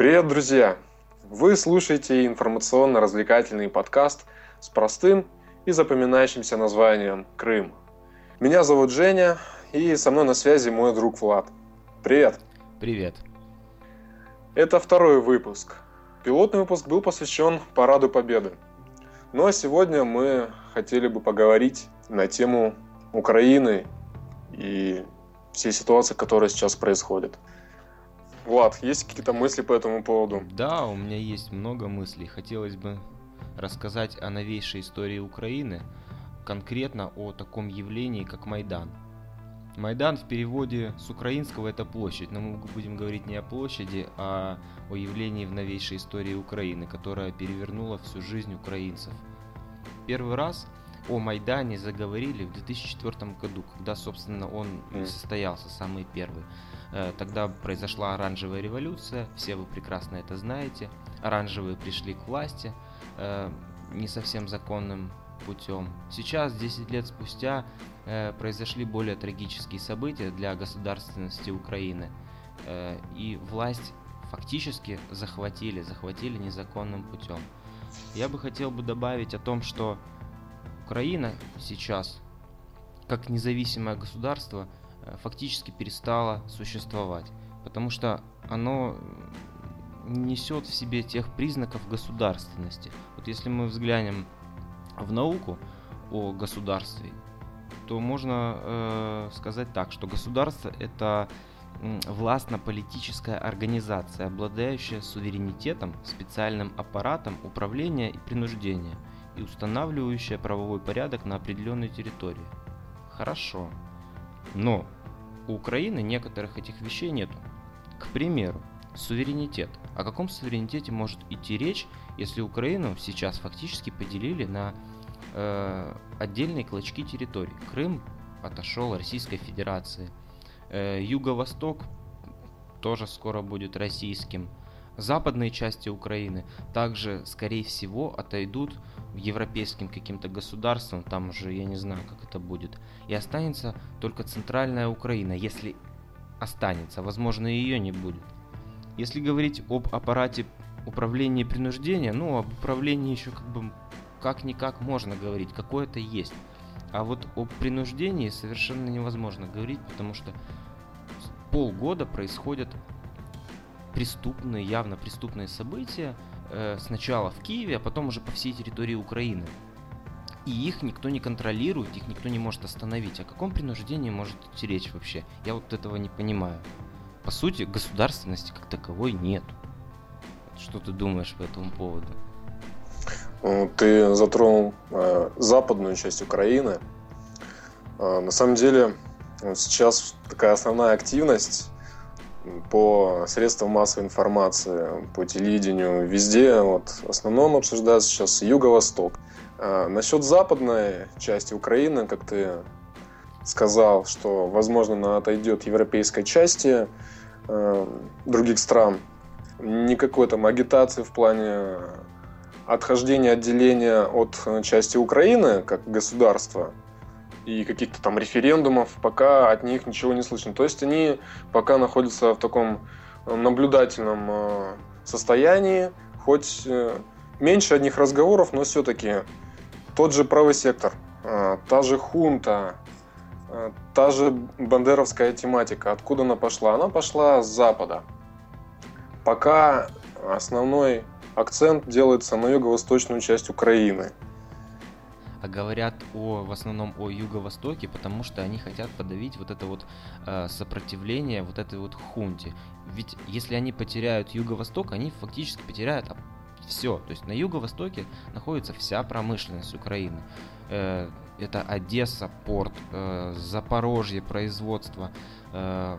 Привет, друзья! Вы слушаете информационно-развлекательный подкаст с простым и запоминающимся названием «Крым». Меня зовут Женя, и со мной на связи мой друг Влад. Привет! Привет! Это второй выпуск. Пилотный выпуск был посвящен Параду Победы. Ну а сегодня мы хотели бы поговорить на тему Украины и всей ситуации, которая сейчас происходит. Влад, есть какие-то мысли по этому поводу? Да, у меня есть много мыслей. Хотелось бы рассказать о новейшей истории Украины, конкретно о таком явлении, как Майдан. Майдан в переводе с украинского это площадь, но мы будем говорить не о площади, а о явлении в новейшей истории Украины, которая перевернула всю жизнь украинцев. Первый раз о Майдане заговорили в 2004 году, когда, собственно, он состоялся, самый первый. Э, тогда произошла оранжевая революция, все вы прекрасно это знаете. Оранжевые пришли к власти э, не совсем законным путем. Сейчас, 10 лет спустя, э, произошли более трагические события для государственности Украины. И власть фактически захватили, захватили незаконным путем. Я бы хотел бы добавить о том, что Украина сейчас, как независимое государство, э, фактически перестало существовать, потому что оно несет в себе тех признаков государственности. Вот если мы взглянем в науку о государстве, то можно э, сказать так, что государство это властно-политическая организация, обладающая суверенитетом, специальным аппаратом управления и принуждения – и устанавливающая правовой порядок на определенной территории. Хорошо. Но у Украины некоторых этих вещей нету. К примеру, суверенитет. О каком суверенитете может идти речь, если Украину сейчас фактически поделили на э, отдельные клочки территорий? Крым отошел Российской Федерации. Э, Юго-Восток тоже скоро будет российским. Западные части Украины также, скорее всего, отойдут европейским каким-то государствам, там уже я не знаю, как это будет. И останется только центральная Украина, если останется, возможно, ее не будет. Если говорить об аппарате управления принуждения, ну, об управлении еще как бы как-никак можно говорить, какое-то есть. А вот о принуждении совершенно невозможно говорить, потому что полгода происходят преступные, явно преступные события, э, сначала в Киеве, а потом уже по всей территории Украины. И их никто не контролирует, их никто не может остановить. О каком принуждении может идти речь вообще? Я вот этого не понимаю. По сути, государственности как таковой нет. Что ты думаешь по этому поводу? Ну, ты затронул э, западную часть Украины. Э, на самом деле, вот сейчас такая основная активность по средствам массовой информации, по телевидению, везде, вот, в основном обсуждается сейчас Юго-Восток. А насчет западной части Украины, как ты сказал, что, возможно, она отойдет европейской части э, других стран, никакой там агитации в плане отхождения, отделения от части Украины как государства – и каких-то там референдумов, пока от них ничего не слышно. То есть они пока находятся в таком э, наблюдательном э, состоянии, хоть э, меньше одних разговоров, но все-таки тот же правый сектор, та же хунта, та же бандеровская тематика, откуда она пошла? Она пошла с Запада. Пока основной акцент делается на юго-восточную часть Украины – а говорят о, в основном о юго-востоке, потому что они хотят подавить вот это вот э, сопротивление вот этой вот хунте. Ведь если они потеряют юго-восток, они фактически потеряют все. То есть на юго-востоке находится вся промышленность Украины. Э, это Одесса, порт, э, Запорожье, производство, э,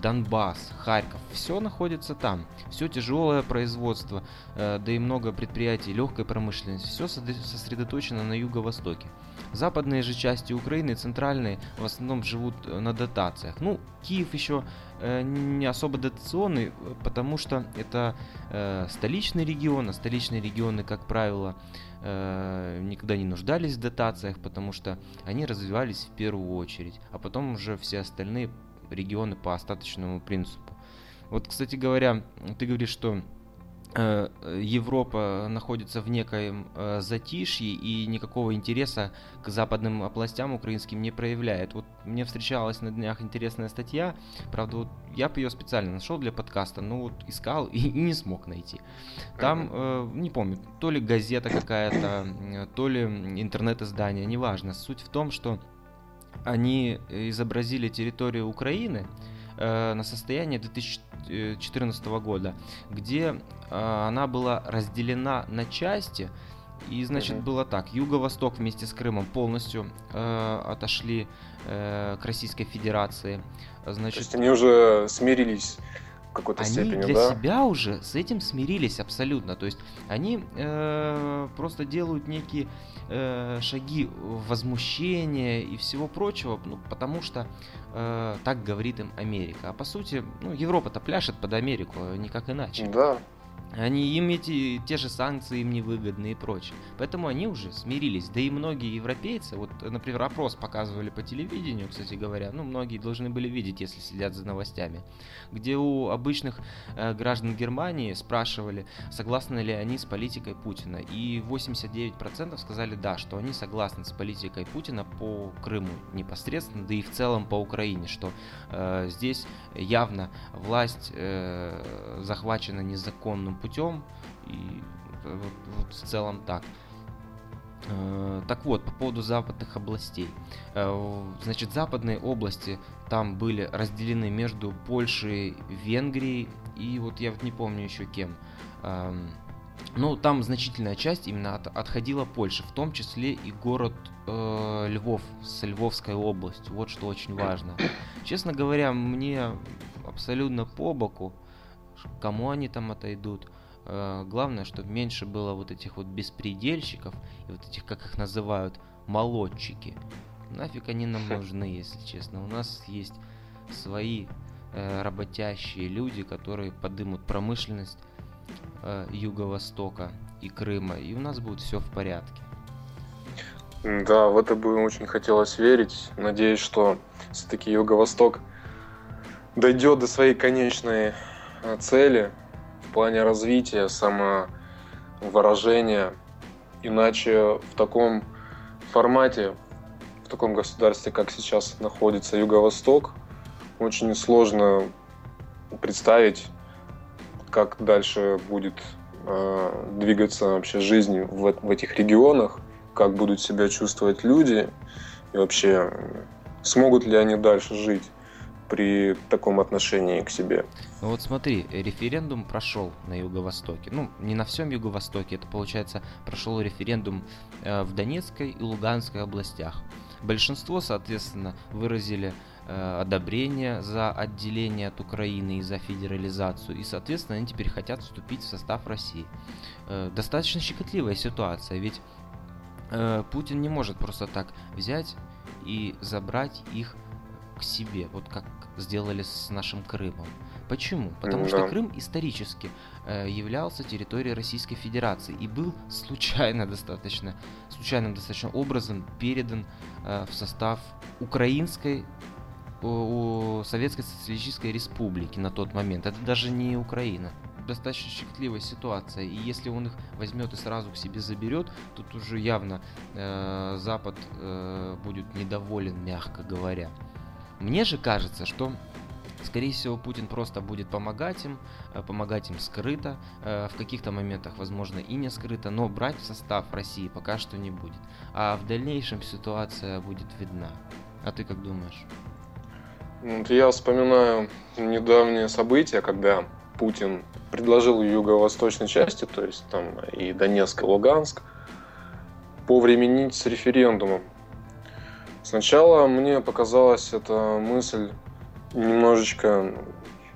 Донбасс, Харьков, все находится там. Все тяжелое производство, э, да и много предприятий легкой промышленности, все сосредоточено на юго-востоке. Западные же части Украины, центральные, в основном живут э, на дотациях. Ну, Киев еще э, не особо дотационный, потому что это столичный регион, а столичные регионы, как правило, никогда не нуждались в дотациях, потому что они развивались в первую очередь, а потом уже все остальные регионы по остаточному принципу. Вот, кстати говоря, ты говоришь, что Э, Европа находится в некоем э, затишье и никакого интереса к западным областям украинским не проявляет. Вот мне встречалась на днях интересная статья, правда, вот я ее специально нашел для подкаста, но вот искал и, и не смог найти. Там, э, не помню, то ли газета какая-то, то ли интернет-издание, неважно. Суть в том, что они изобразили территорию Украины, э, на состояние 2014 года, где э, она была разделена на части. И, значит, было так. Юго-Восток вместе с Крымом полностью э, отошли э, к Российской Федерации. Значит, То есть они уже смирились какой-то они степени, для да? себя уже с этим смирились абсолютно. То есть они э, просто делают некие э, шаги возмущения и всего прочего, ну, потому что э, так говорит им Америка. А по сути, ну, Европа-то пляшет под Америку, никак иначе. Да, они им эти те же санкции им невыгодны и прочее. Поэтому они уже смирились. Да и многие европейцы, вот, например, опрос показывали по телевидению, кстати говоря, ну, многие должны были видеть, если следят за новостями, где у обычных э, граждан Германии спрашивали, согласны ли они с политикой Путина. И 89% сказали да, что они согласны с политикой Путина по Крыму непосредственно, да и в целом по Украине, что э, здесь явно власть э, захвачена незаконным путем. И вот, вот в целом так. Э, так вот, по поводу западных областей. Э, значит, западные области там были разделены между Польшей, Венгрией и вот я вот не помню еще кем. Эм, ну, там значительная часть именно от, отходила Польше, в том числе и город э, Львов с Львовской областью. Вот что очень важно. Честно говоря, мне абсолютно по боку, кому они там отойдут. Э, главное, чтобы меньше было вот этих вот беспредельщиков и вот этих, как их называют, молодчики. Нафиг они нам нужны, если честно. У нас есть свои э, работящие люди, которые подымут промышленность э, Юго-Востока и Крыма, и у нас будет все в порядке. Да, в это бы очень хотелось верить. Надеюсь, что все-таки Юго-Восток дойдет до своей конечной цели в плане развития, самовыражения. Иначе в таком формате, в таком государстве, как сейчас находится Юго-Восток, очень сложно представить, как дальше будет э, двигаться вообще жизнь в, в этих регионах, как будут себя чувствовать люди и вообще смогут ли они дальше жить при таком отношении к себе. Ну вот смотри, референдум прошел на Юго-Востоке. Ну, не на всем Юго-Востоке, это получается прошел референдум э, в Донецкой и Луганской областях. Большинство, соответственно, выразили э, одобрение за отделение от Украины и за федерализацию. И, соответственно, они теперь хотят вступить в состав России. Э, достаточно щекотливая ситуация, ведь э, Путин не может просто так взять и забрать их к себе, вот как сделали с нашим Крымом. Почему? Потому да. что Крым исторически э, являлся территорией Российской Федерации и был случайно достаточно, случайным достаточно образом передан э, в состав украинской у, Советской Социалистической Республики на тот момент. Это даже не Украина. Достаточно щекотливая ситуация. И если он их возьмет и сразу к себе заберет, тут уже явно э, Запад э, будет недоволен, мягко говоря. Мне же кажется, что Скорее всего, Путин просто будет помогать им, э, помогать им скрыто, э, в каких-то моментах, возможно, и не скрыто, но брать в состав России пока что не будет. А в дальнейшем ситуация будет видна. А ты как думаешь? Вот я вспоминаю недавние события, когда Путин предложил юго-восточной части, то есть там и Донецк, и Луганск, повременить с референдумом Сначала мне показалась эта мысль немножечко...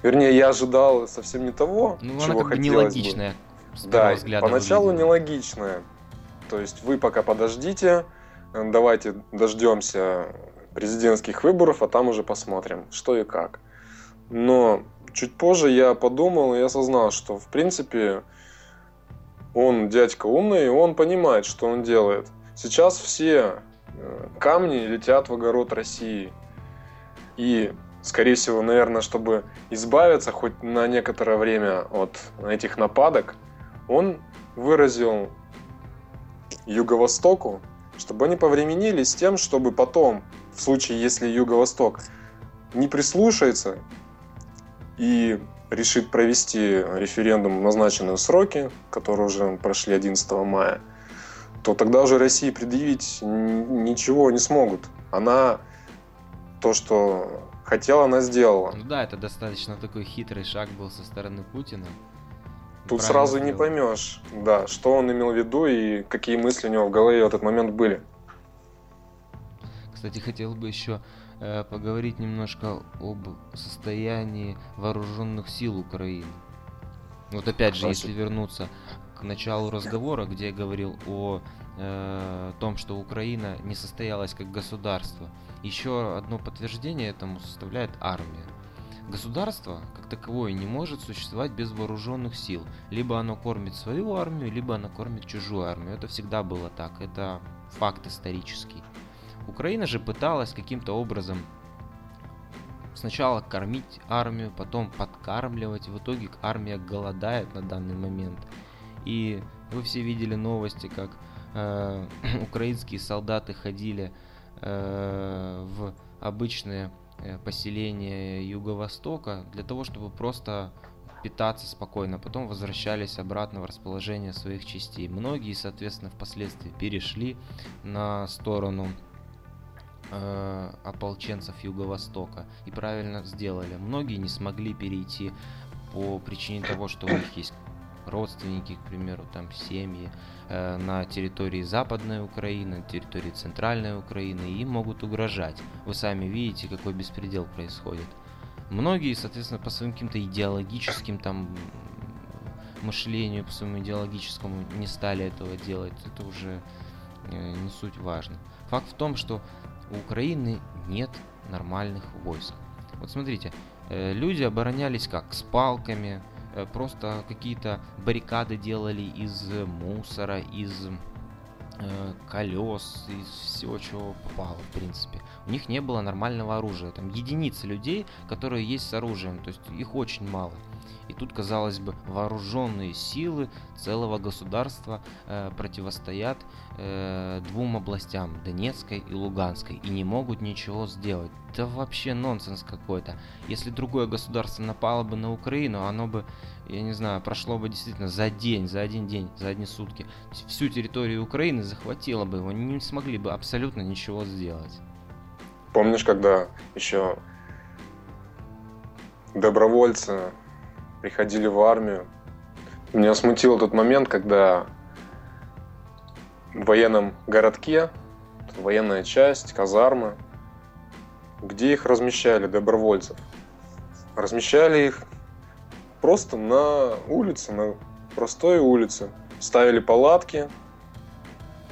Вернее, я ожидал совсем не того, ну, чего она как хотелось нелогичная, бы. Да, поначалу выглядела. нелогичная. То есть вы пока подождите, давайте дождемся президентских выборов, а там уже посмотрим, что и как. Но чуть позже я подумал и осознал, что в принципе он дядька умный, и он понимает, что он делает. Сейчас все камни летят в огород России. И скорее всего, наверное, чтобы избавиться хоть на некоторое время от этих нападок, он выразил Юго-Востоку, чтобы они повременили с тем, чтобы потом, в случае, если Юго-Восток не прислушается и решит провести референдум в назначенные сроки, которые уже прошли 11 мая, то тогда уже России предъявить ничего не смогут. Она то, что хотела, она сделала. Ну да, это достаточно такой хитрый шаг был со стороны Путина. Тут сразу сделал. не поймешь, да, что он имел в виду и какие мысли у него в голове в этот момент были. Кстати, хотел бы еще э, поговорить немножко об состоянии вооруженных сил Украины. Вот опять же, если вернуться к началу разговора, где я говорил о э, том, что Украина не состоялась как государство, еще одно подтверждение этому составляет армия. Государство, как таковое, не может существовать без вооруженных сил. Либо оно кормит свою армию, либо оно кормит чужую армию. Это всегда было так. Это факт исторический. Украина же пыталась каким-то образом сначала кормить армию, потом подкармливать. В итоге армия голодает на данный момент. И вы все видели новости, как э, украинские солдаты ходили э, в обычные э, поселения Юго-Востока для того, чтобы просто питаться спокойно, потом возвращались обратно в расположение своих частей. Многие, соответственно, впоследствии перешли на сторону э, ополченцев Юго-Востока и правильно сделали. Многие не смогли перейти по причине того, что у них есть родственники, к примеру, там семьи э, на территории Западной Украины, на территории Центральной Украины, им могут угрожать. Вы сами видите, какой беспредел происходит. Многие, соответственно, по своим каким-то идеологическим там мышлению, по своему идеологическому не стали этого делать. Это уже э, не суть важно. Факт в том, что у Украины нет нормальных войск. Вот смотрите, э, люди оборонялись как? С палками, просто какие-то баррикады делали из мусора, из э, колес, из всего, чего попало, в принципе. У них не было нормального оружия. Там единицы людей, которые есть с оружием, то есть их очень мало. И тут, казалось бы, вооруженные силы целого государства э, противостоят э, двум областям, Донецкой и Луганской, и не могут ничего сделать. Да вообще нонсенс какой-то. Если другое государство напало бы на Украину, оно бы, я не знаю, прошло бы действительно за день, за один день, за одни сутки. Всю территорию Украины захватило бы его, не смогли бы абсолютно ничего сделать. Помнишь, когда еще добровольцы приходили в армию. Меня смутил тот момент, когда в военном городке, военная часть, казармы, где их размещали, добровольцев. Размещали их просто на улице, на простой улице. Ставили палатки,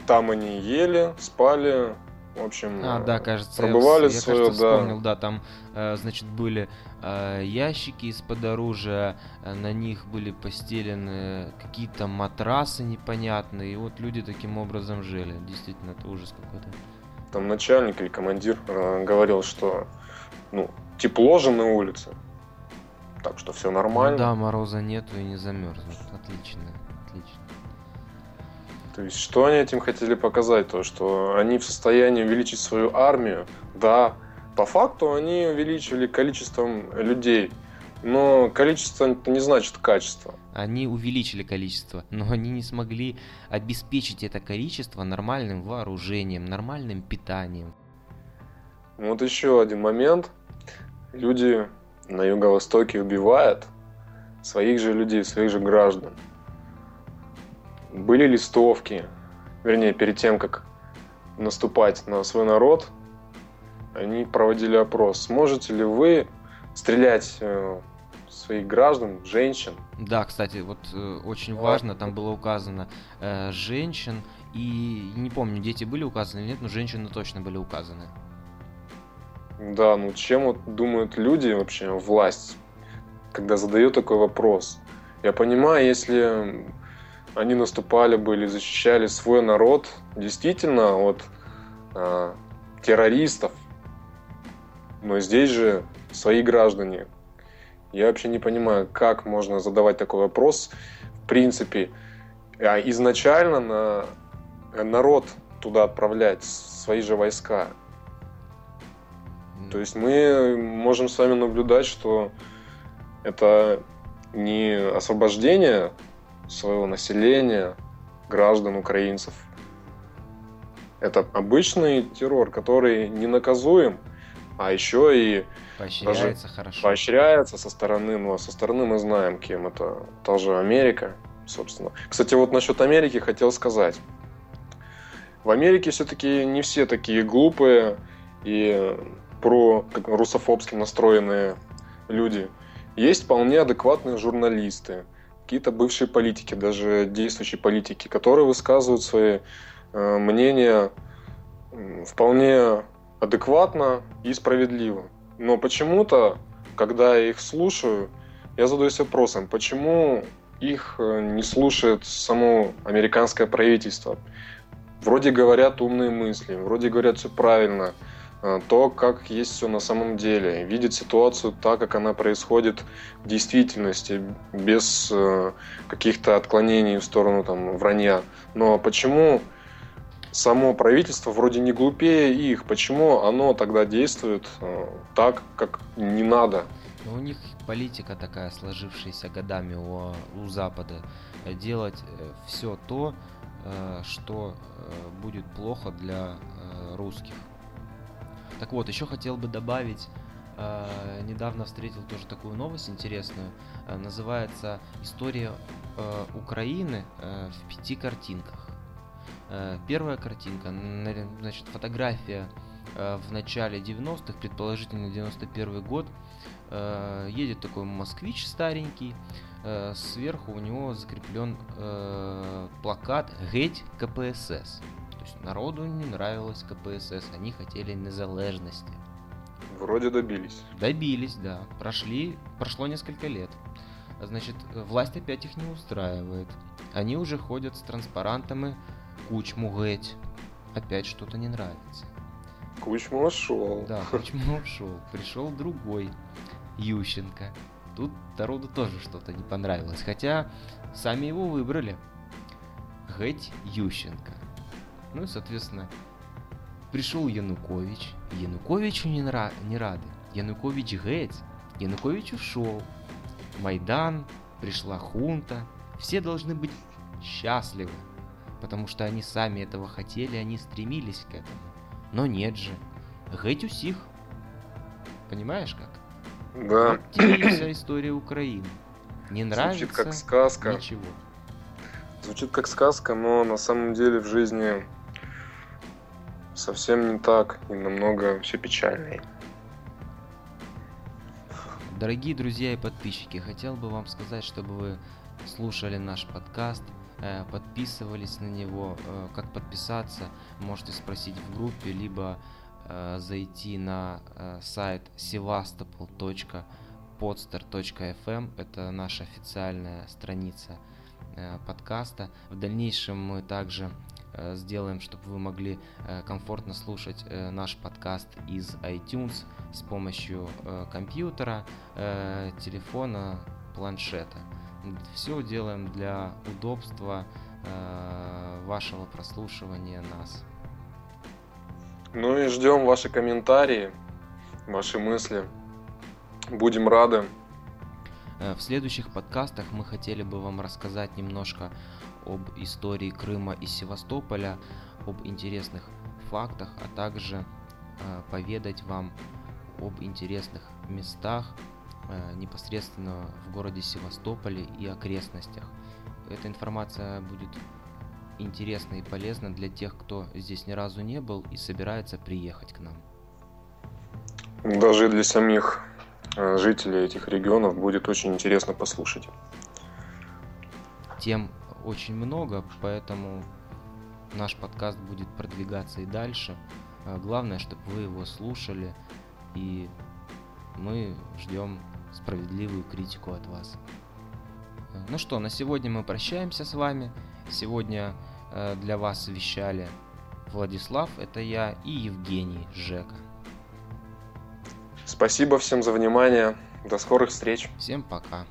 там они ели, спали, в общем, а, да, кажется, пробывали я, свое, я кажется, да. вспомнил, да, там, э, значит, были э, ящики из-под оружия, э, на них были постелены какие-то матрасы непонятные, и вот люди таким образом жили. Действительно, это ужас какой-то. Там начальник или командир э, говорил, что ну, тепло же на улице, так что все нормально. Ну да, мороза нету и не замерзнут. Отлично, отлично. То есть, что они этим хотели показать? То, что они в состоянии увеличить свою армию. Да, по факту они увеличили количеством людей. Но количество это не значит качество. Они увеличили количество, но они не смогли обеспечить это количество нормальным вооружением, нормальным питанием. Вот еще один момент. Люди на Юго-Востоке убивают своих же людей, своих же граждан были листовки, вернее, перед тем, как наступать на свой народ, они проводили опрос. Сможете ли вы стрелять э, своих граждан, женщин? Да, кстати, вот э, очень важно, там было указано э, женщин, и не помню, дети были указаны или нет, но женщины точно были указаны. Да, ну чем вот думают люди вообще, власть, когда задают такой вопрос? Я понимаю, если они наступали бы или защищали свой народ действительно от э, террористов. Но здесь же свои граждане. Я вообще не понимаю, как можно задавать такой вопрос. В принципе, а изначально на народ туда отправлять свои же войска. То есть мы можем с вами наблюдать, что это не освобождение своего населения, граждан украинцев. Это обычный террор, который не наказуем, а еще и поощряется даже хорошо. Поощряется со стороны, ну, а со стороны мы знаем, кем это. Та же Америка, собственно. Кстати, вот насчет Америки хотел сказать. В Америке все-таки не все такие глупые и про как, русофобски настроенные люди. Есть вполне адекватные журналисты, какие-то бывшие политики, даже действующие политики, которые высказывают свои э, мнения вполне адекватно и справедливо. Но почему-то, когда я их слушаю, я задаюсь вопросом, почему их э, не слушает само американское правительство. Вроде говорят умные мысли, вроде говорят все правильно, то, как есть все на самом деле, видит ситуацию так, как она происходит в действительности, без э, каких-то отклонений в сторону там, вранья. Но почему само правительство вроде не глупее их, почему оно тогда действует э, так, как не надо? Но у них политика такая, сложившаяся годами у, у Запада, делать все то, что будет плохо для русских. Так вот, еще хотел бы добавить, э, недавно встретил тоже такую новость интересную, э, называется «История э, Украины э, в пяти картинках». Э, первая картинка, значит, фотография э, в начале 90-х, предположительно 91 год, э, едет такой москвич старенький, э, сверху у него закреплен э, плакат «Геть КПСС» есть народу не нравилось КПСС, они хотели незалежности. Вроде добились. Добились, да. Прошли, прошло несколько лет. Значит, власть опять их не устраивает. Они уже ходят с транспарантами Кучму геть. Опять что-то не нравится. Кучму ушел. Да, Кучму ушел. Пришел другой, Ющенко. Тут народу тоже что-то не понравилось. Хотя сами его выбрали. Геть Ющенко. Ну и, соответственно, пришел Янукович. Януковичу не, нра- не рады. Янукович геть. Янукович ушел. Майдан, пришла хунта. Все должны быть счастливы. Потому что они сами этого хотели, они стремились к этому. Но нет же. Геть усих. Понимаешь как? Да. Вот тебе вся история Украины. Не нравится Звучит как сказка. ничего. Звучит как сказка, но на самом деле в жизни совсем не так и намного все печальнее. Дорогие друзья и подписчики, хотел бы вам сказать, чтобы вы слушали наш подкаст, э, подписывались на него. Э, как подписаться, можете спросить в группе, либо э, зайти на сайт sevastopol.podster.fm. Это наша официальная страница подкаста. В дальнейшем мы также сделаем, чтобы вы могли э, комфортно слушать э, наш подкаст из iTunes с помощью компьютера, телефона, планшета. Все делаем для удобства вашего прослушивания нас. Ну и ждем ваши комментарии, ваши мысли. Будем рады. В следующих подкастах мы хотели бы вам рассказать немножко об истории Крыма и Севастополя, об интересных фактах, а также э, поведать вам об интересных местах э, непосредственно в городе Севастополе и окрестностях. Эта информация будет интересна и полезна для тех, кто здесь ни разу не был и собирается приехать к нам. Даже для самих э, жителей этих регионов будет очень интересно послушать. Тем очень много, поэтому наш подкаст будет продвигаться и дальше. А, главное, чтобы вы его слушали, и мы ждем справедливую критику от вас. Ну что, на сегодня мы прощаемся с вами. Сегодня э, для вас вещали Владислав, это я, и Евгений Жека. Спасибо всем за внимание. До скорых встреч. Всем пока.